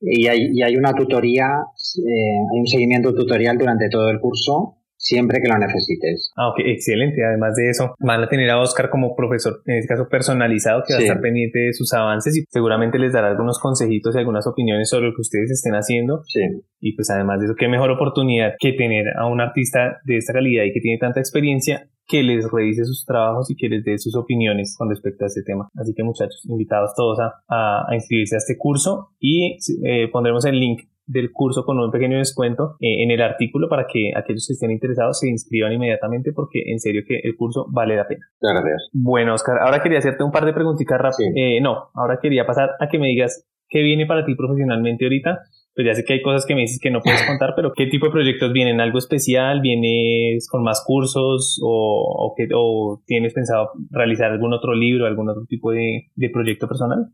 Y hay, y hay una tutoría, eh, hay un seguimiento tutorial durante todo el curso siempre que lo necesites. Ah, ok, excelente. Además de eso, van a tener a Oscar como profesor, en este caso personalizado, que va a estar pendiente de sus avances y seguramente les dará algunos consejitos y algunas opiniones sobre lo que ustedes estén haciendo. Sí. Y pues además de eso, qué mejor oportunidad que tener a un artista de esta calidad y que tiene tanta experiencia que les revise sus trabajos y que les dé sus opiniones con respecto a este tema. Así que muchachos, invitados todos a, a, inscribirse a este curso y eh, pondremos el link del curso con un pequeño descuento eh, en el artículo para que aquellos que estén interesados se inscriban inmediatamente porque en serio que el curso vale la pena. Gracias. Bueno, Oscar, ahora quería hacerte un par de preguntitas rápidas. Eh, no, ahora quería pasar a que me digas qué viene para ti profesionalmente ahorita. Pues ya sé que hay cosas que me dices que no puedes contar, pero ¿qué tipo de proyectos vienen? ¿Algo especial? ¿Vienes con más cursos? ¿O, o, tienes pensado realizar algún otro libro, algún otro tipo de, de proyecto personal?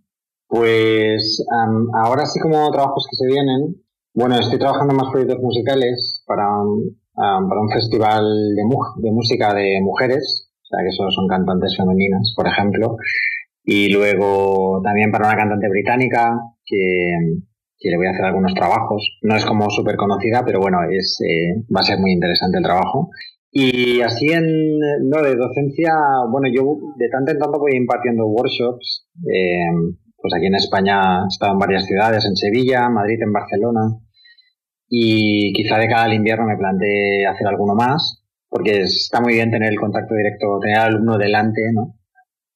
Pues ahora sí como trabajos que se vienen, bueno, estoy trabajando en más proyectos musicales para, para un festival de, de música de mujeres, o sea que solo son cantantes femeninas, por ejemplo, y luego también para una cantante británica que, que le voy a hacer algunos trabajos. No es como súper conocida, pero bueno, es, eh, va a ser muy interesante el trabajo. Y así en lo de docencia, bueno, yo de tanto en tanto voy impartiendo workshops. Eh, pues aquí en España he estado en varias ciudades, en Sevilla, Madrid, en Barcelona. Y quizá de cada invierno me planteé hacer alguno más, porque está muy bien tener el contacto directo, tener al alumno delante, ¿no?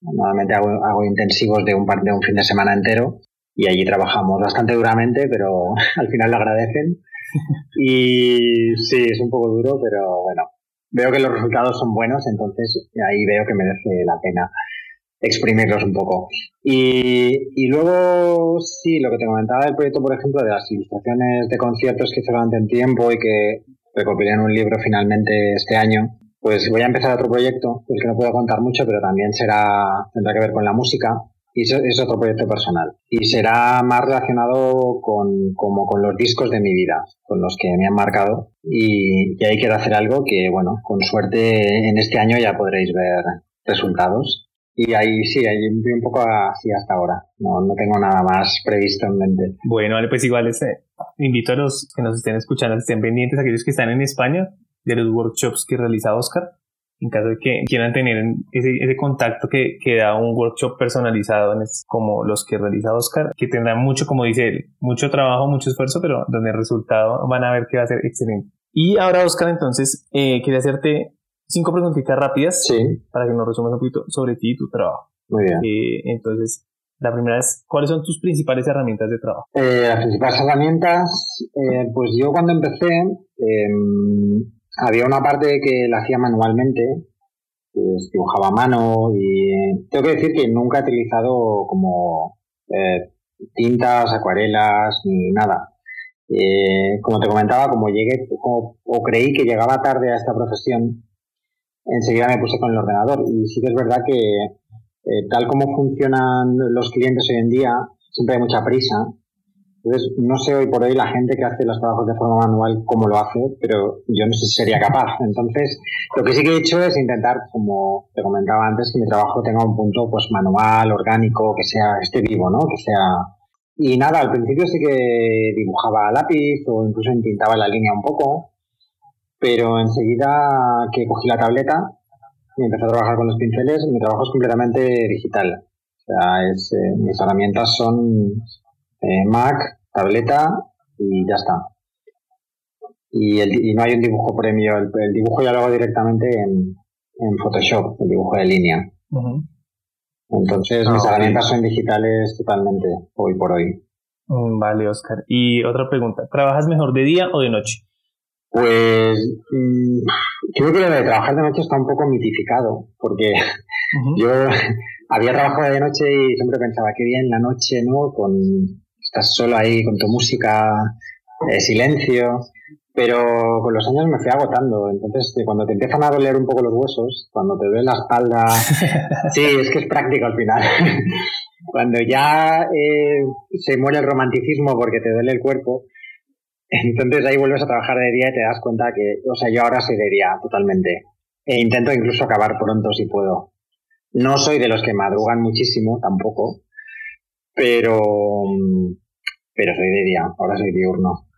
Normalmente hago, hago intensivos de un, de un fin de semana entero y allí trabajamos bastante duramente, pero al final lo agradecen. Y sí, es un poco duro, pero bueno, veo que los resultados son buenos, entonces ahí veo que merece la pena exprimirlos un poco. Y, luego, sí, lo que te comentaba del proyecto, por ejemplo, de las ilustraciones de conciertos que hice durante un tiempo y que recopilé en un libro finalmente este año, pues voy a empezar otro proyecto, pues que no puedo contar mucho, pero también será, tendrá que ver con la música. Y es otro proyecto personal. Y será más relacionado con, como con los discos de mi vida, con los que me han marcado. Y ahí quiero hacer algo que, bueno, con suerte en este año ya podréis ver resultados y ahí sí, ahí un poco así hasta ahora. No, no tengo nada más previsto en mente. Bueno, pues igual este, invito a los que nos estén escuchando, estén pendientes, aquellos que están en España, de los workshops que realiza Oscar. En caso de que quieran tener ese, ese contacto que, que, da un workshop personalizado como los que realiza Oscar, que tendrá mucho, como dice él, mucho trabajo, mucho esfuerzo, pero donde el resultado van a ver que va a ser excelente. Y ahora, Oscar, entonces, eh, quería hacerte cinco preguntitas rápidas para que nos resumas un poquito sobre ti y tu trabajo. Muy bien. Eh, entonces, la primera es, ¿cuáles son tus principales herramientas de trabajo? Eh, las principales herramientas, eh, pues yo cuando empecé, em, había una parte que la hacía manualmente, dibujaba a mano y tengo que decir que nunca he utilizado como tintas, acuarelas ni nada. como te comentaba, como llegué o creí que llegaba tarde a esta profesión, enseguida me puse con el ordenador. Y sí que es verdad que eh, tal como funcionan los clientes hoy en día, siempre hay mucha prisa. Entonces, no sé hoy por hoy la gente que hace los trabajos de forma manual cómo lo hace, pero yo no sé si sería capaz. Entonces, lo que sí que he hecho es intentar, como te comentaba antes, que mi trabajo tenga un punto pues manual, orgánico, que sea, esté vivo, ¿no? Que sea... Y nada, al principio sí que dibujaba a lápiz o incluso intentaba la línea un poco, pero enseguida que cogí la tableta y empecé a trabajar con los pinceles, mi trabajo es completamente digital. O sea, es, eh, mis herramientas son eh, Mac, tableta y ya está. Y, el, y no hay un dibujo premio, el, dibujo ya lo hago directamente en, en Photoshop, el dibujo de línea. Entonces mis ah, herramientas son digitales totalmente, hoy por hoy. Mm, vale, Oscar. Y otra pregunta, ¿trabajas mejor de día o de noche? Pues mm, creo que lo de trabajar de noche está un poco mitificado, porque yo había trabajado de noche y siempre pensaba, qué bien la noche, ¿no? Con, estás solo ahí con tu música, eh, silencio, pero con los años me fui agotando. Entonces, cuando te empiezan a doler un poco los huesos, cuando te duele la espalda, sí, es que es práctico al final. cuando ya eh, se muere el romanticismo porque te duele el cuerpo, entonces ahí vuelves a trabajar de día y te das cuenta que, o sea, yo ahora soy de día totalmente. E intento incluso acabar pronto si puedo. No soy de los que madrugan muchísimo, tampoco, pero, pero soy de día, ahora soy diurno.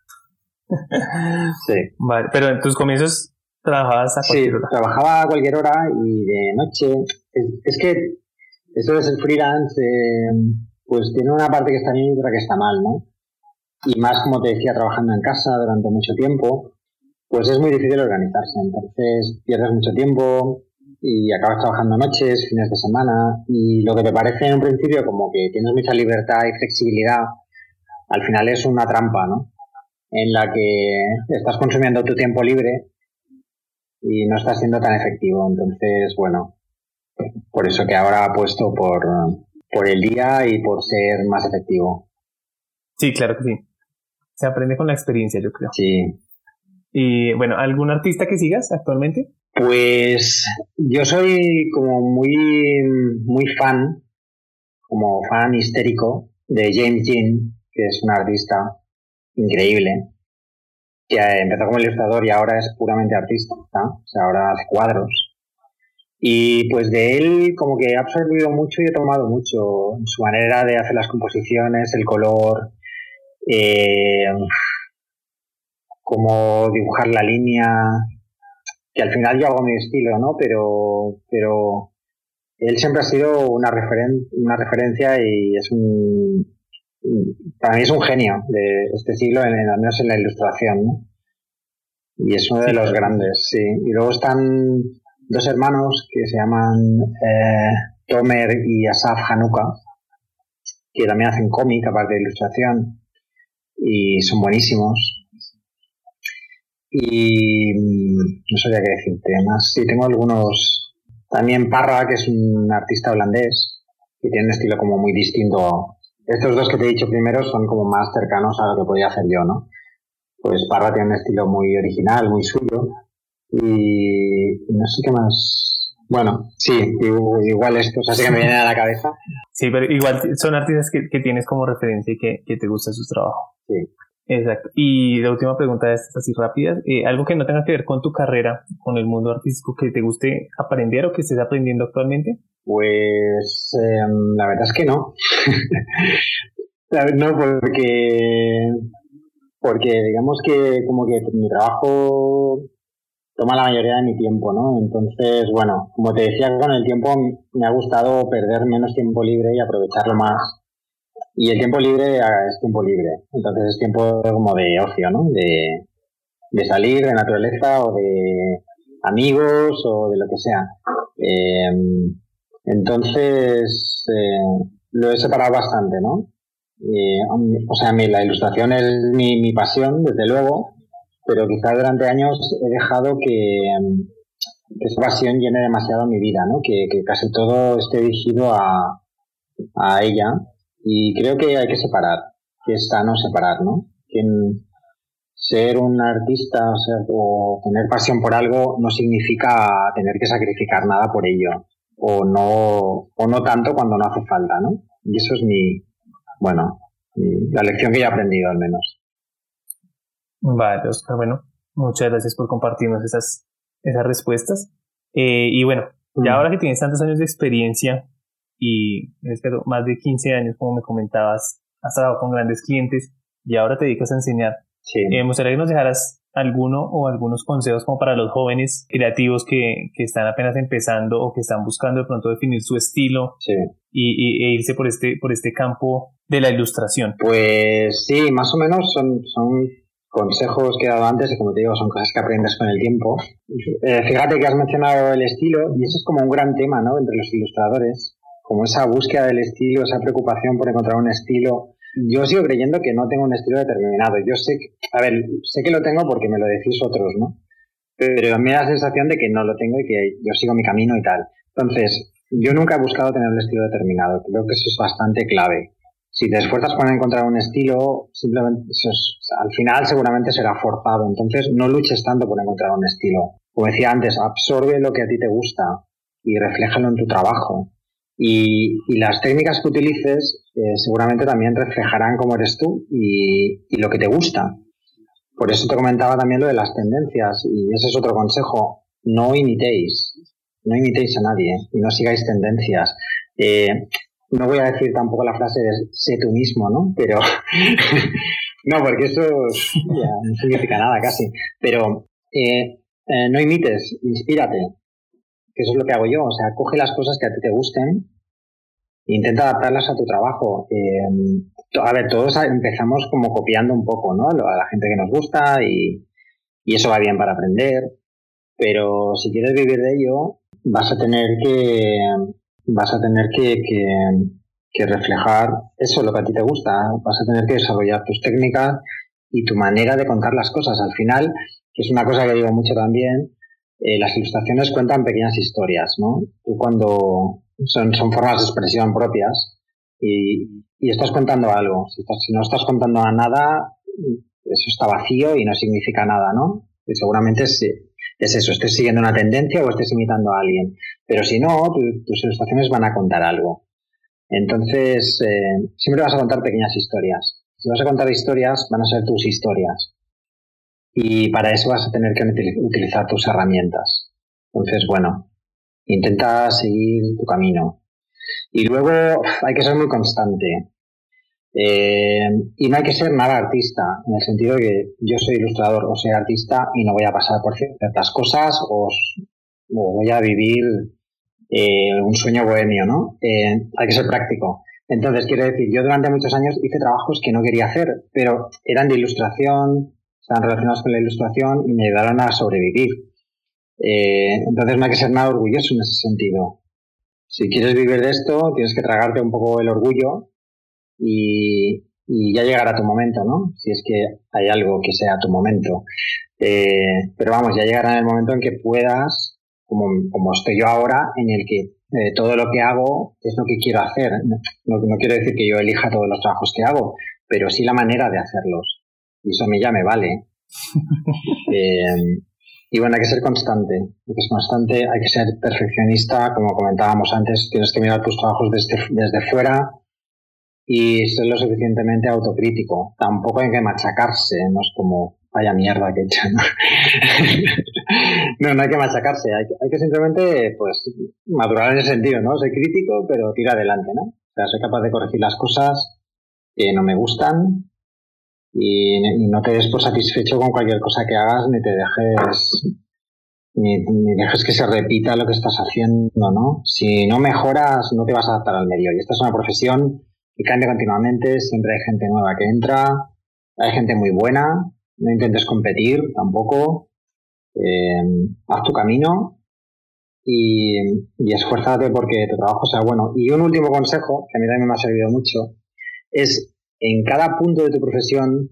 sí. Vale, pero en tus comienzos trabajabas a cualquier sí, trabajaba a cualquier hora y de noche. Es, que esto de ser freelance, eh, pues tiene una parte que está bien y otra que está mal, ¿no? Y más, como te decía, trabajando en casa durante mucho tiempo, pues es muy difícil organizarse. Entonces pierdes mucho tiempo y acabas trabajando noches, fines de semana, y lo que te parece en un principio como que tienes mucha libertad y flexibilidad, al final es una trampa, ¿no? en la que estás consumiendo tu tiempo libre y no estás siendo tan efectivo. Entonces, bueno, por eso que ahora apuesto por, por el día y por ser más efectivo. Sí, claro que sí. Se aprende con la experiencia, yo creo. Sí. Y bueno, ¿algún artista que sigas actualmente? Pues yo soy como muy, muy fan, como fan histérico de James Jean, que es un artista increíble, que empezó como ilustrador y ahora es puramente artista, o sea, ahora hace cuadros. Y pues de él como que he absorbido mucho y he tomado mucho su manera de hacer las composiciones, el color, eh, cómo dibujar la línea, que al final yo hago mi estilo, ¿no? Pero, pero él siempre ha sido una, referen una referencia y es un, para mí es un genio de este siglo, en, al menos en la ilustración, ¿no? Y es uno de los grandes, sí. Y luego están dos hermanos que se llaman eh, Tomer y Asaf Hanuka, que también hacen cómic, aparte de ilustración, y son buenísimos. Y no sabía qué decirte más. Sí, tengo algunos. También Parra, que es un artista holandés, que tiene un estilo como muy distinto estos dos que te he dicho primero son como más cercanos a lo que podía hacer yo, ¿no? Pues Parra tiene un estilo muy original, muy suyo. Y no sé qué más. Bueno, sí, igual estos, así que me vienen a la cabeza. Sí, pero igual son artistas que, tienes como referencia y que, te gusta su trabajo. Sí. Exacto. Y la última pregunta es así rápida. Eh, algo que no tenga que ver con tu carrera, con el mundo artístico, que te guste aprender o que estés aprendiendo actualmente. Pues em, la verdad es que no. no, porque, porque digamos que como que mi trabajo toma la mayoría de mi tiempo, ¿no? Entonces, bueno, como te decía, con el tiempo me ha gustado perder menos tiempo libre y aprovecharlo más. Y el tiempo libre ah, es tiempo libre. Entonces es tiempo como de ocio, ¿no? De, de salir, de naturaleza o de amigos o de lo que sea. Eh, entonces, eh, lo he separado bastante, ¿no? o sea, la ilustración es mi, pasión, desde luego, pero quizás durante años he dejado que, esa pasión llene demasiado mi vida, ¿no? Que, casi todo esté dirigido a, a, ella. Y creo que hay que separar, que es sano separar, ¿no? Que ser un artista o, sea, o tener pasión por algo no significa tener que sacrificar nada por ello o no, o no tanto cuando no hace falta, ¿no? Y eso es mi, bueno, la lección que he aprendido al menos. Vale, Oscar, bueno, muchas gracias por compartirnos esas, esas respuestas. Eh, y bueno, ya mm. ahora que tienes tantos años de experiencia y espero más de 15 años, como me comentabas, has trabajado con grandes clientes y ahora te dedicas a enseñar. Sí. Eh, me gustaría que nos dejaras alguno o algunos consejos como para los jóvenes creativos que, que, están apenas empezando o que están buscando de pronto definir su estilo y, e irse por este, por este campo de la ilustración? Pues sí, más o menos son, son consejos que he dado antes y como te digo, son cosas que aprendes con el tiempo. Eh, fíjate que has mencionado el estilo y eso es como un gran tema ¿no? entre los ilustradores, como esa búsqueda del estilo, esa preocupación por encontrar un estilo Yo sigo creyendo que no tengo un estilo determinado. Yo sé, que, a ver, sé que lo tengo porque me lo decís otros, ¿no? Pero me da la sensación de que no lo tengo y que yo sigo mi camino y tal. Entonces, yo nunca he buscado tener un estilo determinado. Creo que eso es bastante clave. Si te esfuerzas por encontrar un estilo, simplemente al final seguramente será forzado. Entonces, no luches tanto por encontrar un estilo. Como decía antes, absorbe lo que a ti te gusta y refléjalo en tu trabajo. Y, las técnicas que utilices eh, seguramente también reflejarán cómo eres tú y, lo que te gusta. Por eso te comentaba también lo de las tendencias y ese es otro consejo. No imitéis, no imitéis a nadie y no sigáis tendencias. Eh, no voy a decir tampoco la frase de sé tú mismo, ¿no? Pero no, porque eso no significa nada casi. Pero eh, no imites, inspírate, que eso es lo que hago yo. O sea, coge las cosas que a ti te gusten e intenta adaptarlas a tu trabajo. Eh, a ver, todos empezamos como copiando un poco, ¿no? A la gente que nos gusta y, eso va bien para aprender. Pero si quieres vivir de ello, vas a tener que vas a tener que, que, reflejar eso, lo que a ti te gusta. Vas a tener que desarrollar tus técnicas y tu manera de contar las cosas. Al final, que es una cosa que digo mucho también, eh, las ilustraciones cuentan pequeñas historias, ¿no? Tú cuando son, son formas de expresión propias y, y estás contando algo. Si, estás, si no estás contando nada, eso está vacío y no significa nada, ¿no? Y seguramente es, es eso, estés siguiendo una tendencia o estés imitando a alguien. Pero si no, tus ilustraciones van a contar algo. Entonces, eh, siempre vas a contar pequeñas historias. Si vas a contar historias, van a ser tus historias y para eso vas a tener que utilizar tus herramientas. Entonces, bueno, intenta seguir tu camino. Y luego hay que ser muy constante. Eh, y no hay que ser nada artista, en el sentido de que yo soy ilustrador o soy artista y no voy a pasar por ciertas cosas o, voy a vivir eh, un sueño bohemio, ¿no? Eh, hay que ser práctico. Entonces, quiero decir, yo durante muchos años hice trabajos que no quería hacer, pero eran de ilustración, están relacionados con la ilustración y me ayudaron a sobrevivir. Eh, entonces no hay que ser nada orgulloso en ese sentido. Si quieres vivir de esto, tienes que tragarte un poco el orgullo y, ya llegará tu momento, ¿no? Si es que hay algo que sea tu momento. Eh, pero vamos, ya llegará en el momento en que puedas, como, como estoy yo ahora, en el que eh, todo lo que hago es lo que quiero hacer. No, no quiero decir que yo elija todos los trabajos que hago, pero sí la manera de hacerlos y eso a mí ya me vale. Eh, y bueno, hay que ser constante, hay que ser constante, hay que ser perfeccionista, como comentábamos antes, tienes que mirar tus trabajos desde, desde fuera y ser lo suficientemente autocrítico. Tampoco hay que machacarse, no es como, vaya mierda que he hecho. ¿no? no, hay que machacarse, hay que, hay que simplemente, pues, madurar en ese sentido, ¿no? Soy crítico, pero tira adelante, ¿no? O sea, soy capaz de corregir las cosas que no me gustan y, no te des por satisfecho con cualquier cosa que hagas ni te dejes ni, dejes que se repita lo que estás haciendo, ¿no? Si no mejoras, no te vas a adaptar al medio. Y esta es una profesión que cambia continuamente, siempre hay gente nueva que entra, hay gente muy buena, no intentes competir tampoco, eh, haz tu camino y, y esfuérzate porque tu trabajo sea bueno. Y un último consejo, que a mí también me ha servido mucho, es en cada punto de tu profesión,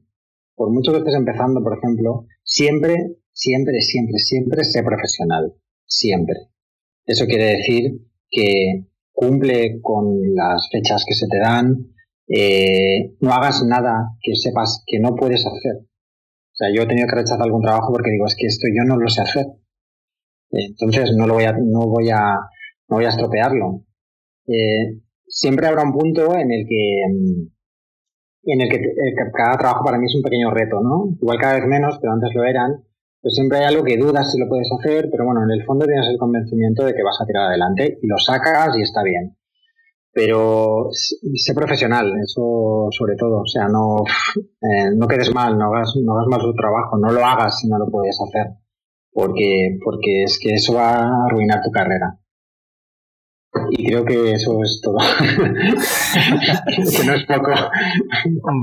por mucho que estés empezando, por ejemplo, siempre, siempre, siempre, siempre sé profesional. Siempre. Eso quiere decir que cumple con las fechas que se te dan, eh, no hagas nada que sepas que no puedes hacer. O sea, yo he tenido que rechazar algún trabajo porque digo, es que esto yo no lo sé hacer. Entonces no lo voy a, no voy a, no voy a estropearlo. Eh, siempre habrá un punto en el que, en el que cada trabajo para mí es un pequeño reto, ¿no? Igual cada vez menos, pero antes lo eran. Pues siempre hay algo que dudas si lo puedes hacer, pero bueno, en el fondo tienes el convencimiento de que vas a tirar adelante y lo sacas y está bien. Pero sé profesional, eso sobre todo. O sea, no, eh, no quedes mal, no hagas, no hagas mal tu trabajo, no lo hagas si no lo puedes hacer. Porque, porque es que eso va a arruinar tu carrera. Y creo que eso es todo. que no es poco.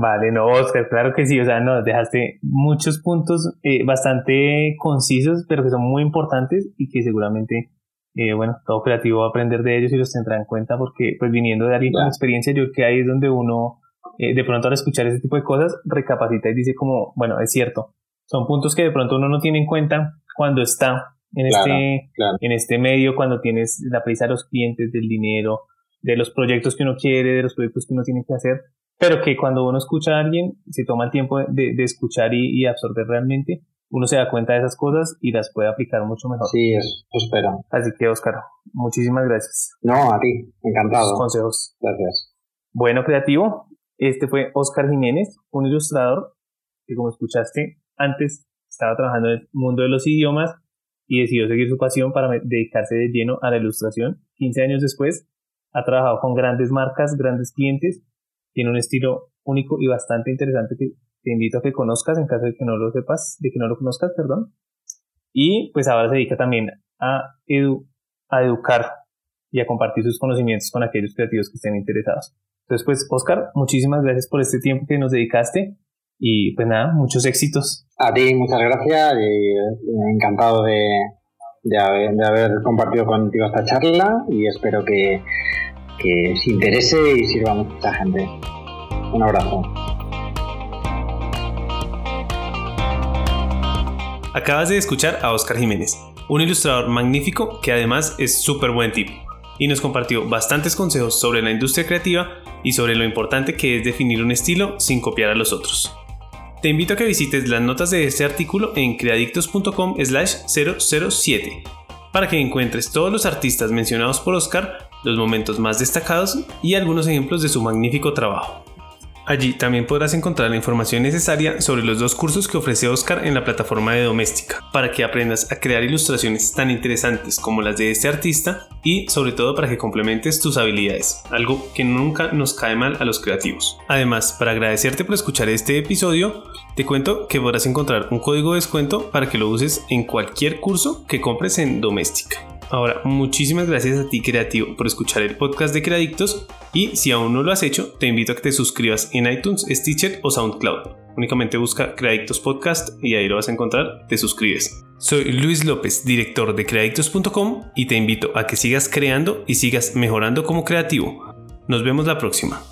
Vale, no, Oscar, claro que sí. O sea, no, dejaste muchos puntos eh, bastante concisos, pero que son muy importantes y que seguramente, eh, bueno, todo creativo va a aprender de ellos y los tendrá en cuenta porque, pues viniendo de alguien con experiencia, yo creo que ahí es donde uno eh, de pronto al escuchar ese tipo de cosas, recapacita y dice como, bueno, es cierto, son puntos que de pronto uno no tiene en cuenta cuando está en, este, en este medio, cuando tienes la prisa de los clientes, del dinero, de los proyectos que uno quiere, de los proyectos que uno tiene que hacer, pero que cuando uno escucha a alguien, se toma el tiempo de, escuchar y, absorber realmente, uno se da cuenta de esas cosas y las puede aplicar mucho mejor. Sí, eso, espero. Así que, Oscar, muchísimas gracias. No, a ti, encantado. consejos. Gracias. Bueno, creativo, este fue Oscar Jiménez, un ilustrador que, como escuchaste antes, estaba trabajando en el mundo de los idiomas y decidió seguir su pasión para dedicarse de lleno a la ilustración. 15 años después, ha trabajado con grandes marcas, grandes clientes, tiene un estilo único y bastante interesante que te invito a que conozcas en caso de que no lo sepas, de que no lo conozcas, perdón. Y pues ahora se dedica también a, a educar y a compartir sus conocimientos con aquellos creativos que estén interesados. Entonces, pues, Oscar, muchísimas gracias por este tiempo que nos dedicaste y pues nada, muchos éxitos. A ti, muchas gracias y encantado de, de, haber, compartido contigo esta charla y espero que, que os interese y sirva a mucha gente. Un abrazo. Acabas de escuchar a Oscar Jiménez, un ilustrador magnífico que además es súper buen tipo y nos compartió bastantes consejos sobre la industria creativa y sobre lo importante que es definir un estilo sin copiar a los otros. Te invito a que visites las notas de este artículo en creadictos.com slash 007 para que encuentres todos los artistas mencionados por Oscar, los momentos más destacados y algunos ejemplos de su magnífico trabajo. Allí también podrás encontrar la información necesaria sobre los dos cursos que ofrece Oscar en la plataforma de Doméstica, para que aprendas a crear ilustraciones tan interesantes como las de este artista y sobre todo para que complementes tus habilidades, algo que nunca nos cae mal a los creativos. Además, para agradecerte por escuchar este episodio, te cuento que podrás encontrar un código de descuento para que lo uses en cualquier curso que compres en Doméstica. Ahora, muchísimas gracias a ti creativo por escuchar el podcast de Creadictos y si aún no lo has hecho, te invito a que te suscribas en iTunes, Stitcher o SoundCloud. Únicamente busca Creadictos Podcast y ahí lo vas a encontrar, te suscribes. Soy Luis López, director de creadictos.com y te invito a que sigas creando y sigas mejorando como creativo. Nos vemos la próxima.